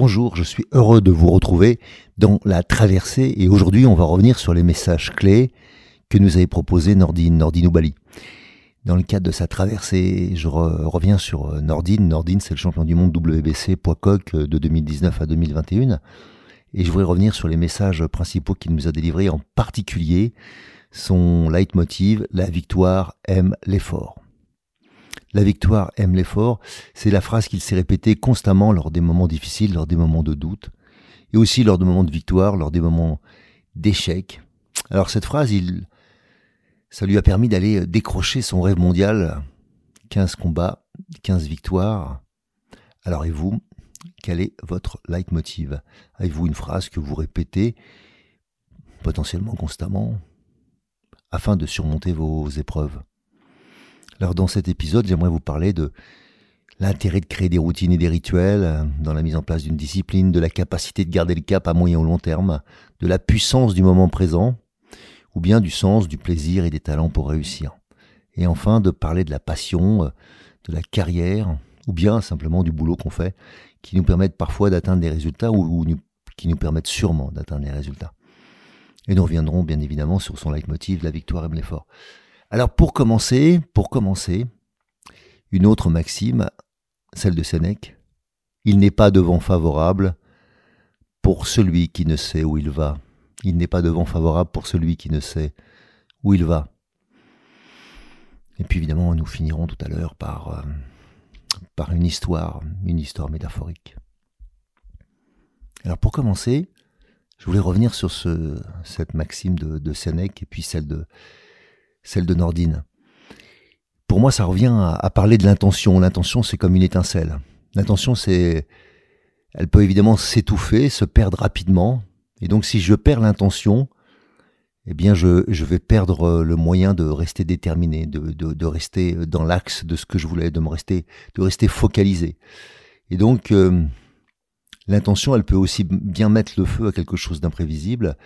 Bonjour, je suis heureux de vous retrouver dans la traversée et aujourd'hui on va revenir sur les messages clés que nous avait proposé Nordine, Nordine Oubali. Dans le cadre de sa traversée, je reviens sur euh, Nordine. Nordine, c'est le champion du monde WBC poids coq euh, de 2019 à 2021. Et je voudrais revenir sur les messages principaux qu'il nous a délivrés, en particulier son leitmotiv, la victoire aime l'effort. La victoire aime l'effort, c'est la phrase qu'il s'est répétée constamment lors des moments difficiles, lors des moments de doute, et aussi lors des moments de victoire, lors des moments d'échec. Alors cette phrase, il, ça lui a permis d'aller décrocher son rêve mondial, 15 combats, 15 victoires. Alors et vous, quel est votre leitmotiv? Avez-vous une phrase que vous répétez potentiellement constamment afin de surmonter vos épreuves? Alors dans cet épisode, j'aimerais vous parler de l'intérêt de créer des routines et des rituels euh, dans la mise en place d'une discipline, de la capacité de garder le cap à moyen ou long terme, de la puissance du moment présent, ou bien du sens, du plaisir et des talents pour réussir. Et enfin, de parler de la passion, euh, de la carrière, ou bien simplement du boulot qu'on fait, qui nous permettent parfois d'atteindre des résultats ou, qui nous permettent sûrement d'atteindre des résultats. Et nous reviendrons bien évidemment sur son leitmotiv, la victoire aime l'effort. Alors pour commencer, pour commencer, une autre maxime, celle de Sénèque. Il n'est pas de vent favorable pour celui qui ne sait où il va. Il n'est pas de vent favorable pour celui qui ne sait où il va. Et puis évidemment, nous finirons tout à l'heure par, euh, une histoire, une histoire métaphorique. Alors pour commencer, je voulais revenir sur ce, cette maxime de, de Sénèque et puis celle de, celle de Nordine. Pour moi, ça revient à, parler de l'intention. L'intention, c'est comme une étincelle. L'intention, c'est, elle peut évidemment s'étouffer, se perdre rapidement. Et donc, si je perds l'intention, eh bien, je, vais perdre le moyen de rester déterminé, de, rester dans l'axe de ce que je voulais, de me rester, de rester focalisé. Et donc, euh, l'intention, elle peut aussi bien mettre le feu à quelque chose d'imprévisible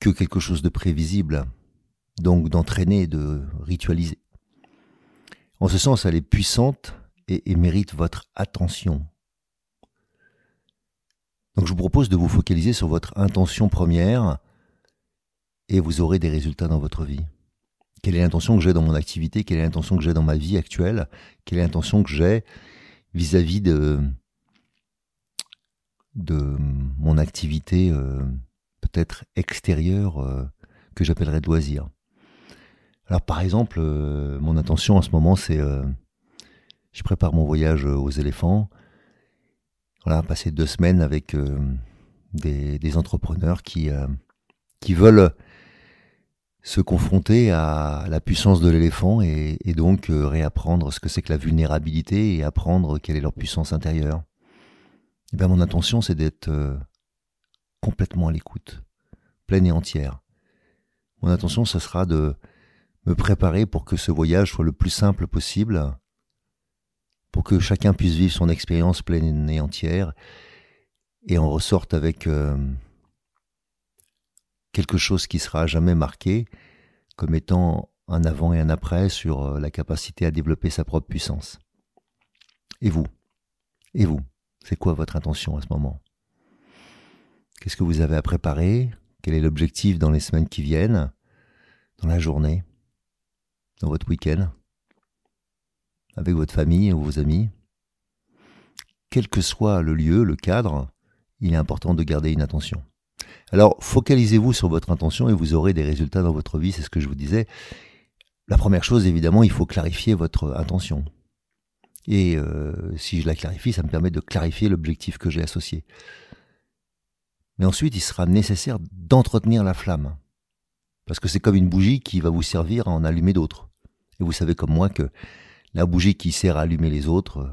que quelque chose de prévisible donc d'entraîner, de ritualiser. En ce sens, elle est puissante et, mérite votre attention. Donc je vous propose de vous focaliser sur votre intention première et vous aurez des résultats dans votre vie. Quelle est l'intention que j'ai dans mon activité? Quelle est l'intention que j'ai dans ma vie actuelle? Quelle est l'intention que j'ai vis-à-vis de, de mon activité euh, peut-être extérieure euh, que j'appellerais de loisir alors par exemple, euh, mon intention en ce moment, c'est euh, je prépare mon voyage aux éléphants. Voilà, passer deux semaines avec euh, des, entrepreneurs qui, veulent se confronter à la puissance de l'éléphant et, donc réapprendre ce que c'est que la vulnérabilité et apprendre quelle est leur puissance intérieure. Et eh bien mon intention, c'est d'être complètement à l'écoute, pleine et entière. Mon intention, ce sera de me préparer pour que ce voyage soit le plus simple possible, pour que chacun puisse vivre son expérience pleine et entière, et en ressorte avec euh, quelque chose qui sera jamais marqué comme étant un avant et un après sur euh, la capacité à développer sa propre puissance. Et vous? Et vous? C'est quoi votre intention à ce moment? Qu'est-ce que vous avez à préparer? Quel est l'objectif dans les semaines qui viennent? Dans la journée? Dans votre week-end, avec votre famille ou vos amis quel que soit le lieu, le cadre, il est important de garder une attention. Alors, focalisez-vous sur votre intention et vous aurez des résultats dans votre vie, c'est ce que je vous disais. La première chose, évidemment, il faut clarifier votre intention. Et euh, si je la clarifie, ça me permet de clarifier l'objectif que j'ai associé. Mais ensuite, il sera nécessaire d'entretenir la flamme. Parce que c'est comme une bougie qui va vous servir à en allumer d'autres. Et vous savez comme moi que la bougie qui sert à allumer les autres euh,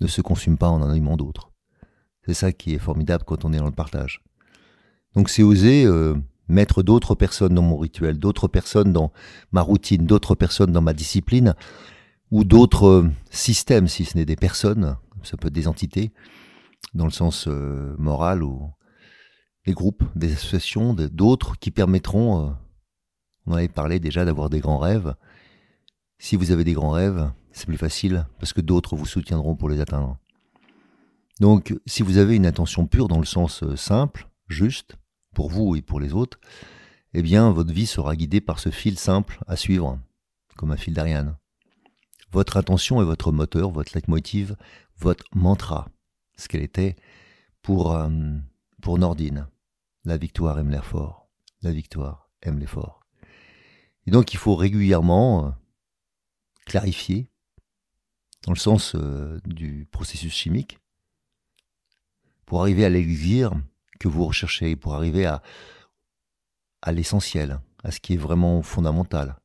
ne se consume pas en en allumant d'autres. C'est ça qui est formidable quand on est dans le partage. Donc c'est oser euh, mettre d'autres personnes dans mon rituel, d'autres personnes dans ma routine, d'autres personnes dans ma discipline, ou d'autres euh, systèmes, si ce n'est des personnes, ça peut être des entités, dans le sens moral, ou des groupes, des associations, d'autres qui permettront, on avait parlé déjà d'avoir des grands rêves. Si vous avez des grands rêves, c'est plus facile parce que d'autres vous soutiendront pour les atteindre. Donc, si vous avez une intention pure dans le sens euh, simple, juste, pour vous et pour les autres, eh bien, votre vie sera guidée par ce fil simple à suivre, comme un fil d'Ariane. Votre intention est votre moteur, votre leitmotiv, votre mantra, ce qu'elle était pour, euh, pour Nordine. La victoire aime l'effort. La victoire aime l'effort. Et donc, il faut régulièrement euh, clarifier, dans le sens du processus chimique, pour arriver à l'élixir que vous recherchez, pour arriver à, à l'essentiel, à ce qui est vraiment fondamental.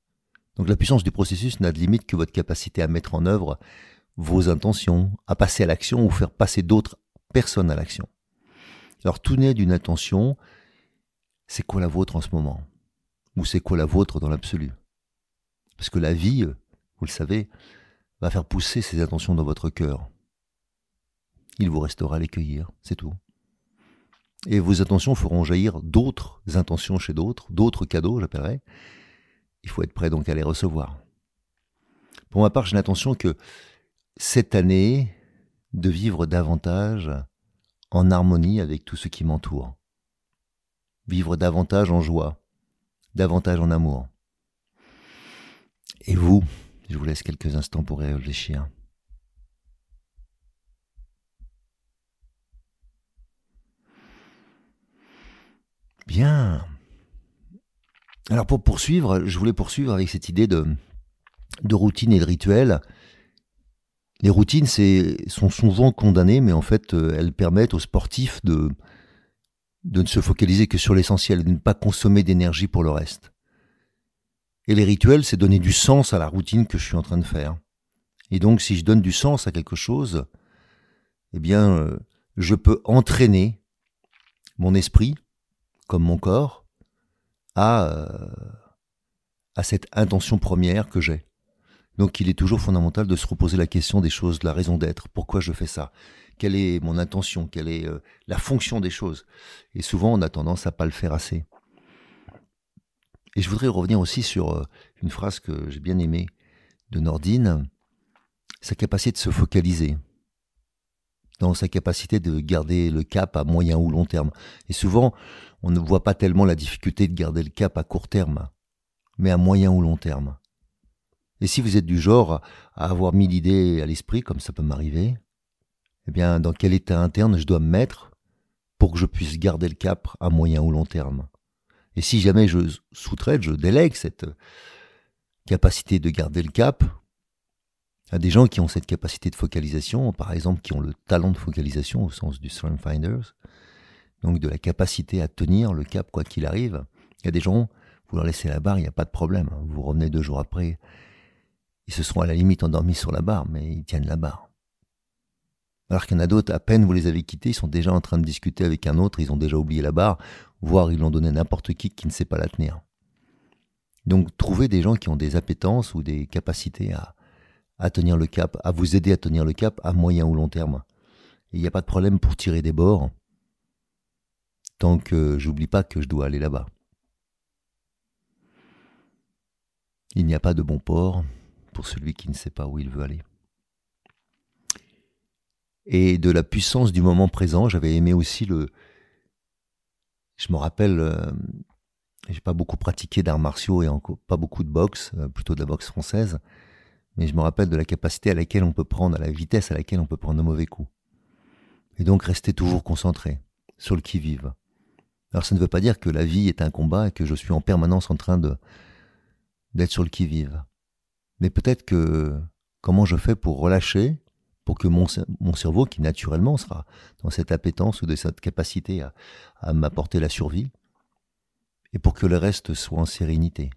Donc la puissance du processus n'a de limite que votre capacité à mettre en œuvre vos intentions, à passer à l'action ou faire passer d'autres personnes à l'action. Alors tout naît d'une intention, c'est quoi la vôtre en ce moment? Ou c'est quoi la vôtre dans l'absolu? Parce que la vie, vous le savez, va faire pousser ces intentions dans votre cœur il vous restera à les cueillir, c'est tout. Et vos intentions feront jaillir d'autres intentions chez d'autres, d'autres cadeaux, j'appellerais. Il faut être prêt donc à les recevoir. Pour ma part, j'ai l'intention que cette année, de vivre davantage en harmonie avec tout ce qui m'entoure. Vivre davantage en joie, davantage en amour. Et vous, je vous laisse quelques instants pour réfléchir. Bien. Alors pour poursuivre, je voulais poursuivre avec cette idée de, de routine et de rituel. Les routines sont souvent condamnées, mais en fait, euh, elles permettent aux sportifs de, de ne se focaliser que sur l'essentiel, de ne pas consommer d'énergie pour le reste. Et les rituels, c'est donner du sens à la routine que je suis en train de faire. Et donc, si je donne du sens à quelque chose, eh bien, euh, je peux entraîner mon esprit, comme mon corps, à, euh, à cette intention première que j'ai. Donc il est toujours fondamental de se reposer la question des choses, de la raison d'être, pourquoi je fais ça, quelle est mon intention, quelle est euh, la fonction des choses? Et souvent on a tendance à pas le faire assez. Et je voudrais revenir aussi sur euh, une phrase que j'ai bien aimée de Nordine, sa capacité de se focaliser dans sa capacité de garder le cap à moyen ou long terme. Et souvent, on ne voit pas tellement la difficulté de garder le cap à court terme, mais à moyen ou long terme. Et si vous êtes du genre à avoir mille idées à l'esprit, comme ça peut m'arriver, eh bien, dans quel état interne je dois me mettre pour que je puisse garder le cap à moyen ou long terme? Et si jamais je sous-traite, je délègue cette capacité de garder le cap a des gens qui ont cette capacité de focalisation, par exemple qui ont le talent de focalisation au sens du Strength Finders, donc de la capacité à tenir le cap quoi qu'il arrive. Il y a des gens, vous leur laissez la barre, il n'y a pas de problème. Vous revenez deux jours après, ils se seront à la limite endormis sur la barre, mais ils tiennent la barre. Alors qu'il y en a d'autres, à peine vous les avez quittés, ils sont déjà en train de discuter avec un autre, ils ont déjà oublié la barre, voire ils l'ont donné à n'importe qui qui ne sait pas la tenir. Donc trouvez des gens qui ont des appétences ou des capacités à, à tenir le cap, à vous aider à tenir le cap à moyen ou long terme. Il n'y a pas de problème pour tirer des bords, tant que j'oublie pas que je dois aller là-bas. Il n'y a pas de bon port pour celui qui ne sait pas où il veut aller. Et de la puissance du moment présent, j'avais aimé aussi le. Je me rappelle, euh, j'ai pas beaucoup pratiqué d'arts martiaux et pas beaucoup de boxe, euh, plutôt de la boxe française mais je me rappelle de la capacité à laquelle on peut prendre, à la vitesse à laquelle on peut prendre un mauvais coup. Et donc rester toujours concentré sur le qui-vive. Alors ça ne veut pas dire que la vie est un combat et que je suis en permanence en train de d'être sur le qui-vive. Mais peut-être que comment je fais pour relâcher, pour que mon, cerveau, qui naturellement sera dans cette appétence ou de cette capacité à, à m'apporter la survie, et pour que le reste soit en sérénité.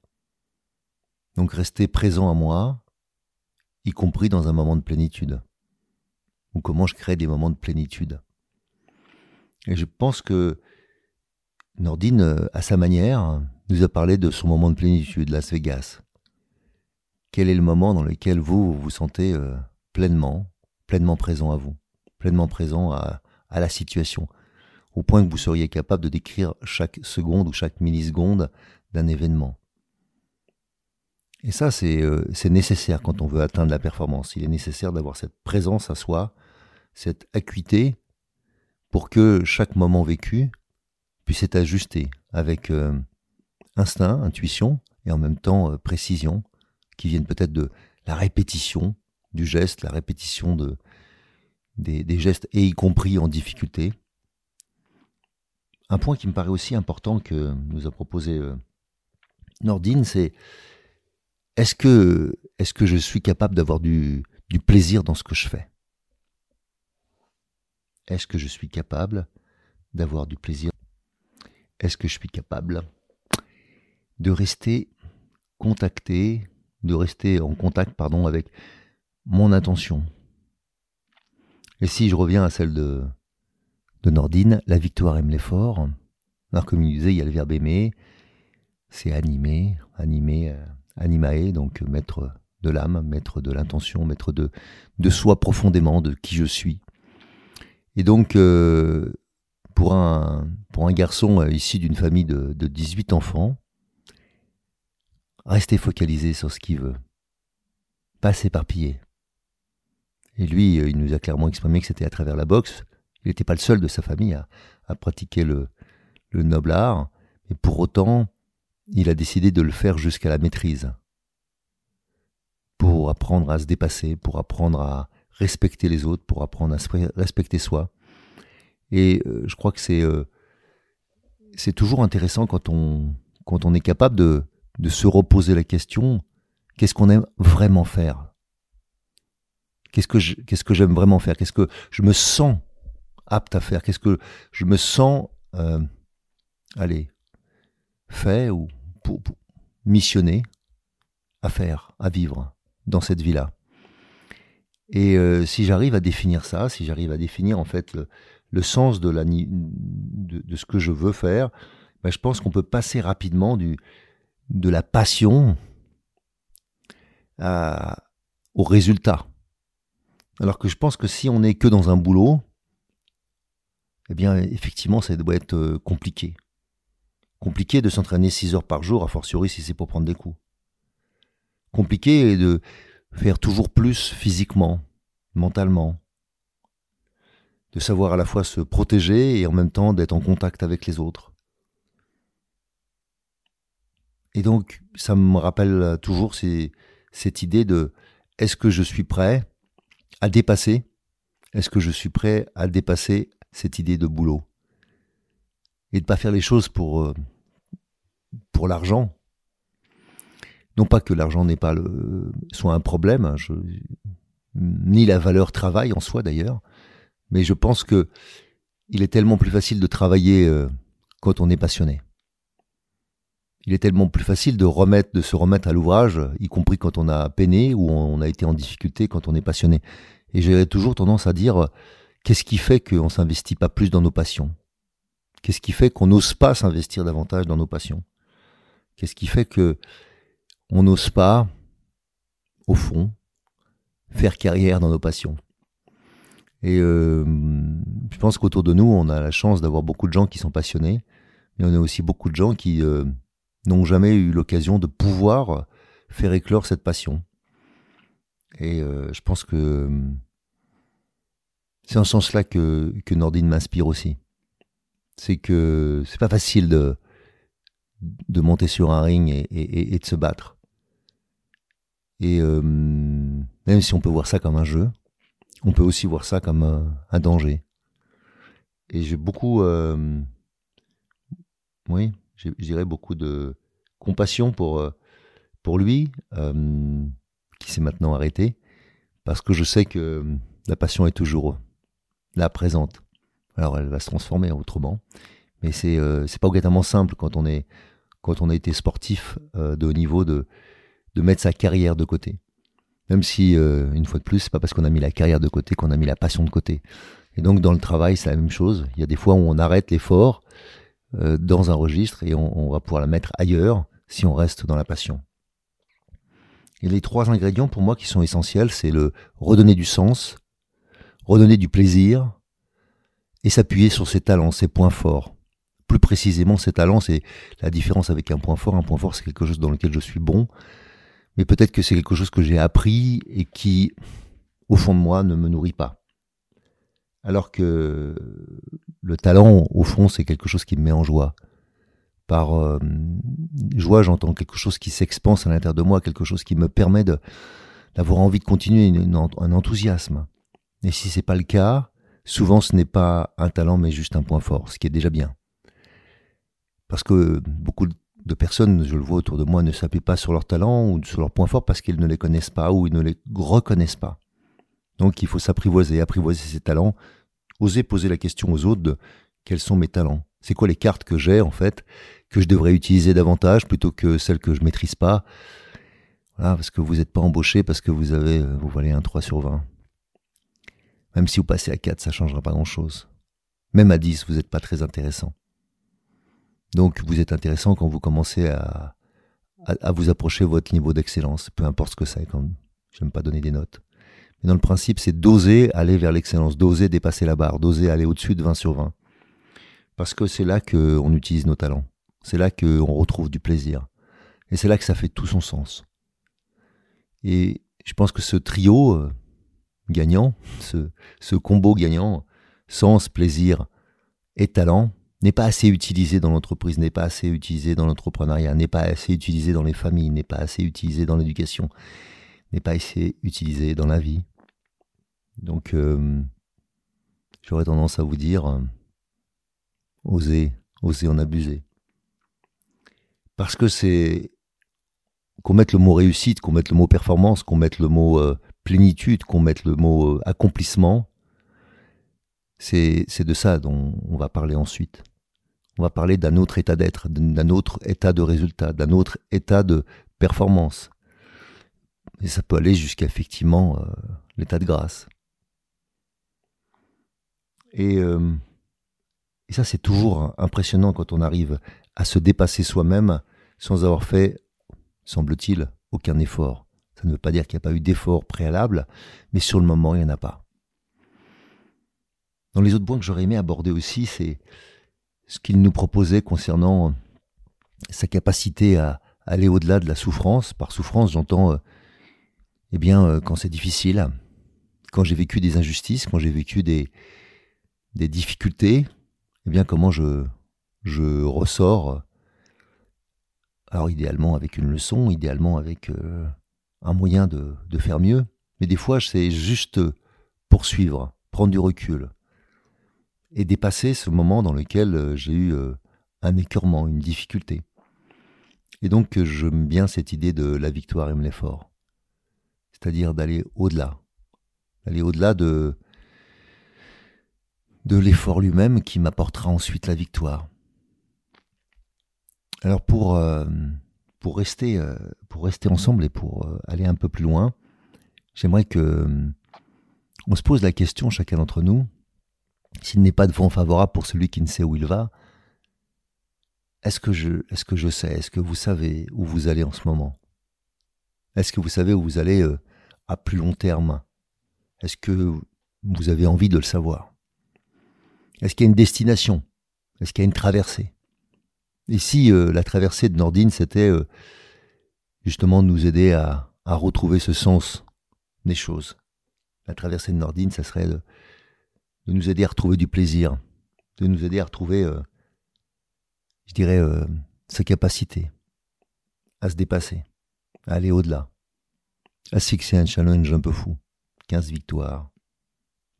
Donc rester présent à moi, y compris dans un moment de plénitude. Ou comment je crée des moments de plénitude. Et je pense que Nordine, à sa manière, nous a parlé de son moment de plénitude, Las Vegas. Quel est le moment dans lequel vous vous, sentez euh, pleinement, pleinement présent à vous, pleinement présent à, la situation, au point que vous seriez capable de décrire chaque seconde ou chaque milliseconde d'un événement. Et ça, euh, c'est nécessaire quand on veut atteindre la performance. Il est nécessaire d'avoir cette présence à soi, cette acuité, pour que chaque moment vécu puisse être ajusté avec euh, instinct, intuition et en même temps précision, qui viennent peut-être de la répétition du geste, la répétition de, des, gestes, et y compris en difficulté. Un point qui me paraît aussi important que nous a proposé Nordine, c'est est-ce que, je suis capable d'avoir du plaisir dans ce que je fais? Est-ce que je suis capable d'avoir du plaisir? Est-ce que je suis capable de rester contacté, de rester en contact, pardon, avec mon intention Et si je reviens à celle de, de Nordine, la victoire aime l'effort. Alors comme il disait, il y a le verbe aimer, c'est animer, animer. Euh, animae, donc maître de l'âme, maître de l'intention, maître de, de soi profondément, de qui je suis. Et donc, euh, pour, un, pour un garçon euh, issu d'une famille de, de 18 enfants, rester focalisé sur ce qu'il veut, pas s'éparpiller. Et lui, euh, il nous a clairement exprimé que c'était à travers la boxe. Il n'était pas le seul de sa famille à, pratiquer le, le noble art, mais pour autant, il a décidé de le faire jusqu'à la maîtrise. Pour apprendre à se dépasser, pour apprendre à respecter les autres, pour apprendre à respecter soi. Et euh, je crois que c'est euh, c'est toujours intéressant quand on quand on est capable de de se reposer la question qu'est-ce qu'on aime vraiment faire? Qu'est-ce que j'aime vraiment faire? Qu'est-ce que je me sens apte à faire? Qu'est-ce que je me sens euh, allez fait ou pour, missionner à faire, à vivre dans cette vie-là? Et euh, si j'arrive à définir ça, si j'arrive à définir en fait le, sens de, la, de, de, ce que je veux faire, ben je pense qu'on peut passer rapidement du, de la passion à, au résultat. Alors que je pense que si on n'est que dans un boulot, eh bien effectivement ça doit être euh, compliqué. Compliqué de s'entraîner 6 heures par jour, a fortiori si c'est pour prendre des coups. Compliqué de faire toujours plus physiquement, mentalement. De savoir à la fois se protéger et en même temps d'être en contact avec les autres. Et donc, ça me rappelle toujours cette idée de est-ce que je suis prêt à dépasser? Est-ce que je suis prêt à dépasser cette idée de boulot? Et de pas faire les choses pour euh, pour l'argent. Non pas que l'argent n'est pas le, soit un problème, hein, ni la valeur travail en soi d'ailleurs, mais je pense que il est tellement plus facile de travailler euh, quand on est passionné. Il est tellement plus facile de remettre, de se remettre à l'ouvrage, y compris quand on a peiné ou on a été en difficulté quand on est passionné. Et j'ai toujours tendance à dire, qu'est-ce qui fait qu'on s'investit pas plus dans nos passions? Qu'est-ce qui fait qu'on n'ose pas s'investir davantage dans nos passions? Qu'est-ce qui fait que on n'ose pas, au fond, faire carrière dans nos passions? Et euh, je pense qu'autour de nous, on a la chance d'avoir beaucoup de gens qui sont passionnés, mais on a aussi beaucoup de gens qui euh, n'ont jamais eu l'occasion de pouvoir faire éclore cette passion. Et euh, je pense que c'est en ce sens-là que, que Nordine m'inspire aussi. C'est que c'est pas facile de, de monter sur un ring et, de se battre. Et euh, même si on peut voir ça comme un jeu, on peut aussi voir ça comme un, danger. Et j'ai beaucoup, euh, oui, je dirais beaucoup de compassion pour, euh, pour lui, qui s'est maintenant arrêté, parce que je sais que la passion est toujours là, présente. Alors elle va se transformer autrement, mais c'est c'est pas obligatoirement simple quand on est quand on a été sportif de haut niveau de de mettre sa carrière de côté. Même si, euh, une fois de plus, c'est pas parce qu'on a mis la carrière de côté qu'on a mis la passion de côté. Et donc dans le travail, c'est la même chose. Il y a des fois où on arrête l'effort euh, dans un registre et on, va pouvoir la mettre ailleurs si on reste dans la passion. Et les trois ingrédients pour moi qui sont essentiels, c'est le redonner du sens, redonner du plaisir et s'appuyer sur ses talents, ses points forts. Plus précisément, ses talents, c'est la différence avec un point fort. Un point fort, c'est quelque chose dans lequel je suis bon mais peut-être que c'est quelque chose que j'ai appris et qui, au fond de moi, ne me nourrit pas. Alors que le talent, au fond, c'est quelque chose qui me met en joie. Par euh, joie, j'entends quelque chose qui s'expanse à l'intérieur de moi, quelque chose qui me permet d'avoir envie de continuer, un enthousiasme. Et si c'est pas le cas, souvent ce n'est pas un talent, mais juste un point fort, ce qui est déjà bien. Parce que beaucoup de personnes, je le vois autour de moi, ne s'appuient pas sur leurs talents ou sur leurs points forts parce qu'ils ne les connaissent pas ou ils ne les reconnaissent pas. Donc il faut s'apprivoiser, apprivoiser ses talents, oser poser la question aux autres de quels sont mes talents. C'est quoi les cartes que j'ai en fait, que je devrais utiliser davantage plutôt que celles que je maîtrise pas? Voilà, parce que vous n'êtes pas embauché parce que vous avez, vous valez un 3 sur 20. Même si vous passez à 4, ça changera pas grand chose. Même à 10, vous n'êtes pas très intéressant. Donc vous êtes intéressant quand vous commencez à, à, vous approcher votre niveau d'excellence, peu importe ce que c'est, quand j'aime pas donner des notes. Mais dans le principe, c'est d'oser aller vers l'excellence, d'oser dépasser la barre, d'oser aller au-dessus de 20 sur 20. Parce que c'est là qu'on utilise nos talents. C'est là qu'on retrouve du plaisir. Et c'est là que ça fait tout son sens. Et je pense que ce trio euh, gagnant, ce combo gagnant, sens, plaisir et talent, n'est pas assez utilisé dans l'entreprise, n'est pas assez utilisé dans l'entrepreneuriat, n'est pas assez utilisé dans les familles, n'est pas assez utilisé dans l'éducation, n'est pas assez utilisé dans la vie. Donc, euh, j'aurais tendance à vous dire, euh, osez, osez en abuser. Parce que c'est qu'on mette le mot réussite, qu'on mette le mot performance, qu'on mette le mot euh, plénitude, qu'on mette le mot accomplissement, c'est de ça dont on va parler ensuite on va parler d'un autre état d'être, d'un autre état de résultat, d'un autre état de performance. Et ça peut aller jusqu'à effectivement euh, l'état de grâce. Et, euh, et ça, c'est toujours impressionnant quand on arrive à se dépasser soi-même sans avoir fait, semble-t-il, aucun effort. Ça ne veut pas dire qu'il n'y a pas eu d'effort préalable, mais sur le moment, il n'y en a pas. Dans les autres points que j'aurais aimé aborder aussi, c'est ce qu'il nous proposait concernant sa capacité à aller au-delà de la souffrance. Par souffrance, j'entends, euh, eh bien, euh, quand c'est difficile, quand j'ai vécu des injustices, quand j'ai vécu des, des difficultés, eh bien, comment je, je ressors, alors idéalement avec une leçon, idéalement avec un moyen de, de faire mieux, mais des fois, c'est juste poursuivre, prendre du recul, et dépasser ce moment dans lequel euh, j'ai eu euh, un écœurement, une difficulté. Et donc euh, j'aime bien cette idée de la victoire aime l'effort. C'est-à-dire d'aller au-delà. D'aller au-delà de, de l'effort lui-même qui m'apportera ensuite la victoire. Alors pour, pour, rester, pour rester ensemble et pour aller un peu plus loin, j'aimerais que on se pose la question, chacun d'entre nous, s'il n'est pas de vent favorable pour celui qui ne sait où il va, est-ce que je, est-ce que je sais, est-ce que vous savez où vous allez en ce moment? Est-ce que vous savez où vous allez euh, à plus long terme? Est-ce que vous avez envie de le savoir? Est-ce qu'il y a une destination? Est-ce qu'il y a une traversée? Et si euh, la traversée de Nordine, c'était euh, justement de nous aider à, retrouver ce sens des choses La traversée de Nordine, ça serait de nous aider à retrouver du plaisir, de nous aider à retrouver, euh, je dirais, sa capacité à se dépasser, à aller au-delà. à fixer un challenge un peu fou. 15 victoires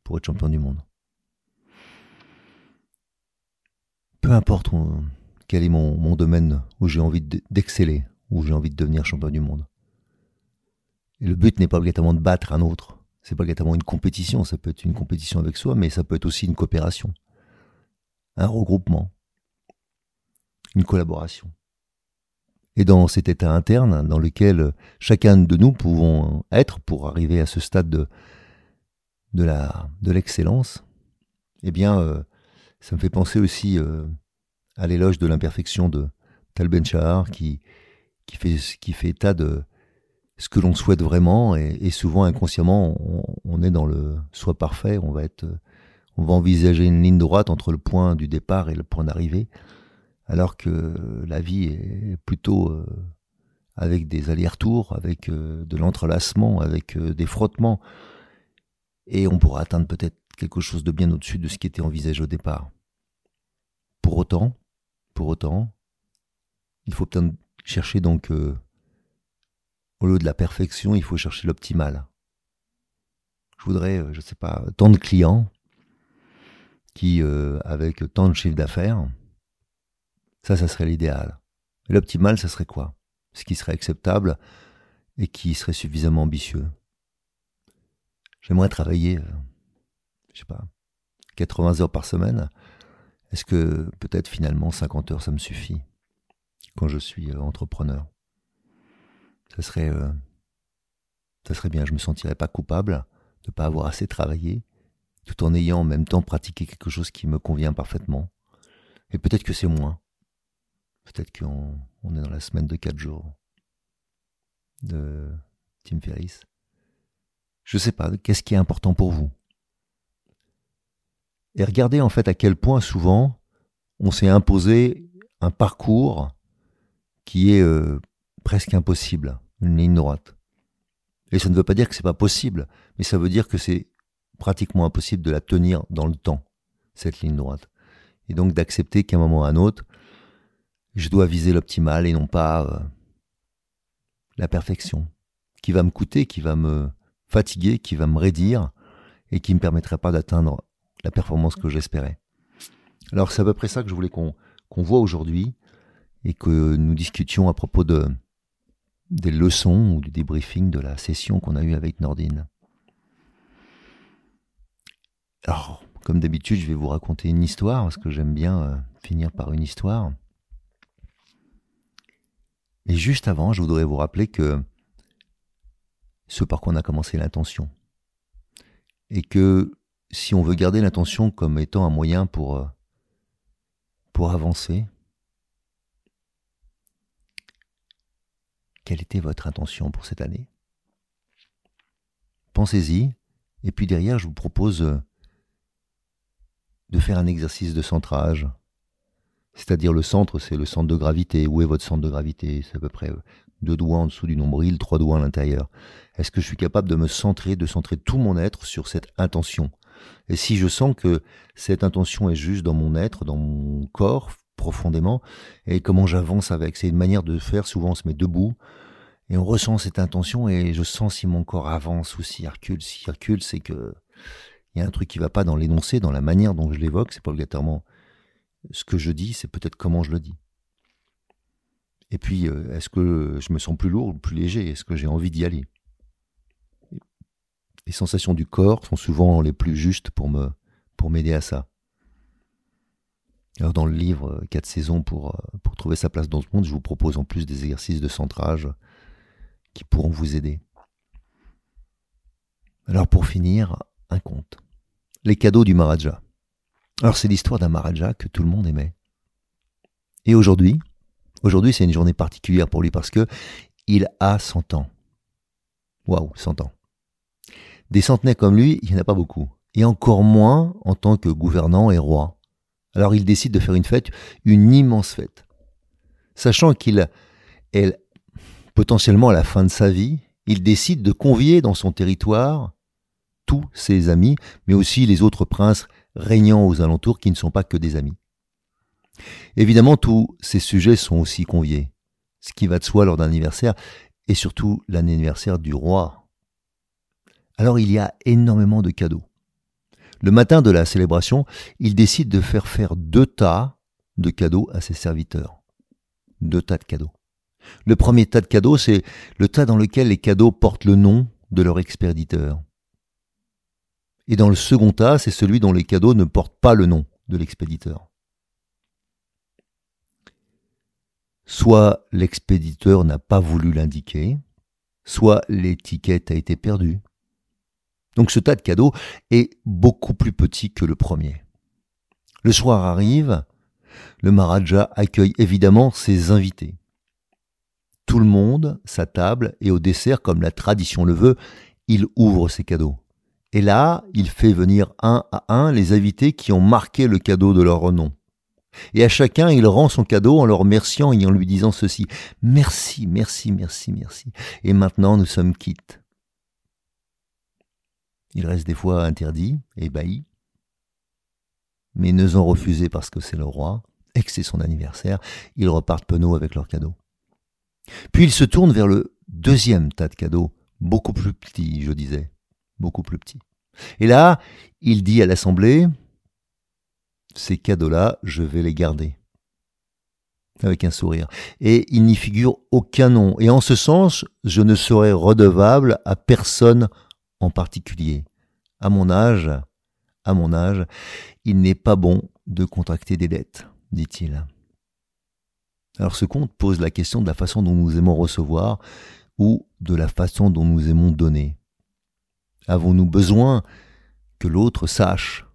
pour être champion du monde. Importe quel est mon, domaine où j'ai envie d'exceller, où j'ai envie de devenir champion du monde. Le but n'est pas obligatoirement de battre un autre. C'est pas obligatoirement une compétition. Ça peut être une compétition avec soi, mais ça peut être aussi une coopération, un regroupement, une collaboration. Et dans cet état interne dans lequel chacun de nous pouvons être pour arriver à ce stade de, de de l'excellence, eh bien, euh, ça me fait penser aussi euh, à l'éloge de l'imperfection de Tal Ben Shahar qui qui fait qui fait état de ce que l'on souhaite vraiment et, souvent inconsciemment on, est dans le soi parfait, on va être on va envisager une ligne droite entre le point du départ et le point d'arrivée alors que la vie est plutôt euh, avec des allers-retours, avec euh, de l'entrelacement, avec euh, des frottements, et on pourra atteindre peut-être quelque chose de bien au-dessus de ce qui était envisagé au départ. Pour autant, pour autant, il faut peut-être chercher donc, au lieu de la perfection, il faut chercher l'optimal. Je voudrais, je ne sais pas, tant de clients qui, avec tant de chiffres d'affaires, ça, ça serait l'idéal. L'optimal, ça serait quoi? Ce qui serait acceptable et qui serait suffisamment ambitieux. J'aimerais travailler, euh, je sais pas, 80 heures par semaine. Est-ce que peut-être finalement 50 heures, ça me suffit quand je suis euh, entrepreneur? Ça serait, euh, ça serait bien. Je me sentirais pas coupable de ne pas avoir assez travaillé, tout en ayant en même temps pratiqué quelque chose qui me convient parfaitement. Et peut-être que c'est moins. Peut-être qu'on est dans la semaine de 4 jours de Tim Ferriss. Je sais pas, qu'est-ce qui est important pour vous? Et regardez en fait à quel point souvent on s'est imposé un parcours qui est euh, presque impossible, une ligne droite. Et ça ne veut pas dire que c'est pas possible, mais ça veut dire que c'est pratiquement impossible de la tenir dans le temps, cette ligne droite. Et donc d'accepter qu'à un moment ou à un autre, je dois viser l'optimal et non pas euh, la perfection, qui va me coûter, qui va me fatiguer, qui va me raidir et qui ne me permettrait pas d'atteindre la performance que j'espérais. Alors c'est à peu près ça que je voulais qu'on voit aujourd'hui et que nous discutions à propos de des leçons ou du débriefing de la session qu'on a eue avec Nordine. Alors, comme d'habitude, je vais vous raconter une histoire, parce que j'aime bien euh, finir par une histoire. Et juste avant, je voudrais vous rappeler que ce par quoi on a commencé l'intention. Et que si on veut garder l'intention comme étant un moyen pour, euh, avancer, quelle était votre intention pour cette année? Pensez-y, et puis derrière, je vous propose euh, de faire un exercice de centrage, c'est-à-dire le centre, c'est le centre de gravité. Où est votre centre de gravité? C'est à peu près euh, deux doigts en dessous du nombril, trois doigts à l'intérieur. Est-ce que je suis capable de me centrer, de centrer tout mon être sur cette intention? Et si je sens que cette intention est juste dans mon être, dans mon corps, profondément, et comment j'avance avec C'est une manière de faire, souvent on se met debout, et on ressent cette intention, et je sens si mon corps avance ou s'il recule. S'il recule, c'est que il y a un truc qui va pas dans l'énoncé, dans la manière dont je l'évoque, c'est pas obligatoirement ce que je dis, c'est peut-être comment je le dis. Et puis, euh, est-ce que je me sens plus lourd ou plus léger? Est-ce que j'ai envie d'y aller? Les sensations du corps sont souvent les plus justes pour m'aider à ça. Alors dans le livre euh, Quatre saisons pour, euh, pour trouver sa place dans ce monde, je vous propose en plus des exercices de centrage qui pourront vous aider. Alors pour finir, un conte. Les cadeaux du Maharaja. Alors c'est l'histoire d'un Maharaja que tout le monde aimait. Et aujourd'hui, aujourd'hui c'est une journée particulière pour lui parce que il a 100 ans. Waouh, 100 ans. Des centenaires comme lui, il n'y en a pas beaucoup. Et encore moins en tant que gouvernant et roi. Alors il décide de faire une fête, une immense fête. Sachant qu'il est potentiellement à la fin de sa vie, il décide de convier dans son territoire tous ses amis, mais aussi les autres princes régnant aux alentours qui ne sont pas que des amis. Évidemment, tous ces sujets sont aussi conviés. Ce qui va de soi lors d'un anniversaire, et surtout l'anniversaire du roi. Alors il y a énormément de cadeaux. Le matin de la célébration, il décide de faire faire deux tas de cadeaux à ses serviteurs. Deux tas de cadeaux. Le premier tas de cadeaux, c'est le tas dans lequel les cadeaux portent le nom de leur expéditeur. Et dans le second tas, c'est celui dont les cadeaux ne portent pas le nom de l'expéditeur. Soit l'expéditeur n'a pas voulu l'indiquer, soit l'étiquette a été perdue. Donc ce tas de cadeaux est beaucoup plus petit que le premier. Le soir arrive, le Maharaja accueille évidemment ses invités. Tout le monde, sa table, et au dessert, comme la tradition le veut, il ouvre ses cadeaux. Et là, il fait venir un à un les invités qui ont marqué le cadeau de leur nom. Et à chacun, il rend son cadeau en leur remerciant et en lui disant ceci. Merci, merci, merci, merci. Et maintenant, nous sommes quittes. Il reste des fois interdit, ébahi, mais n'osant refuser parce que c'est le roi et que c'est son anniversaire, ils repartent penauds avec leurs cadeaux. Puis il se tourne vers le deuxième tas de cadeaux, beaucoup plus petit, je disais, beaucoup plus petit. Et là, il dit à l'Assemblée, ces cadeaux-là, je vais les garder. Avec un sourire. Et il n'y figure aucun nom. Et en ce sens, je ne serai redevable à personne en particulier. À mon âge, à mon âge, il n'est pas bon de contracter des dettes, dit-il. Alors ce conte pose la question de la façon dont nous aimons recevoir ou de la façon dont nous aimons donner. Avons-nous besoin que l'autre sache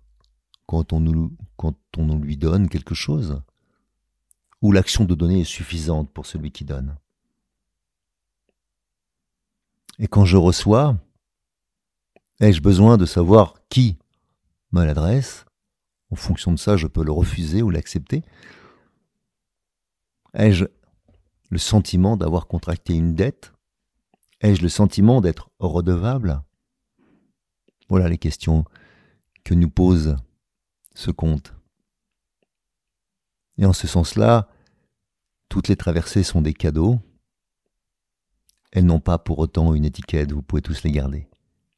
quand on, nous, quand on lui donne quelque chose? Ou l'action de donner est suffisante pour celui qui donne? Et quand je reçois, ai-je besoin de savoir qui me l'adresse? En fonction de ça, je peux le refuser ou l'accepter. Ai-je le sentiment d'avoir contracté une dette? Ai-je le sentiment d'être redevable? Voilà les questions que nous pose ce conte. Et en ce sens-là, toutes les traversées sont des cadeaux. Elles n'ont pas pour autant une étiquette, vous pouvez tous les garder.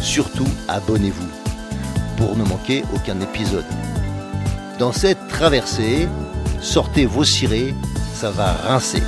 surtout, abonnez-vous pour ne manquer aucun épisode. Dans cette traversée, sortez vos cirés, ça va rincer.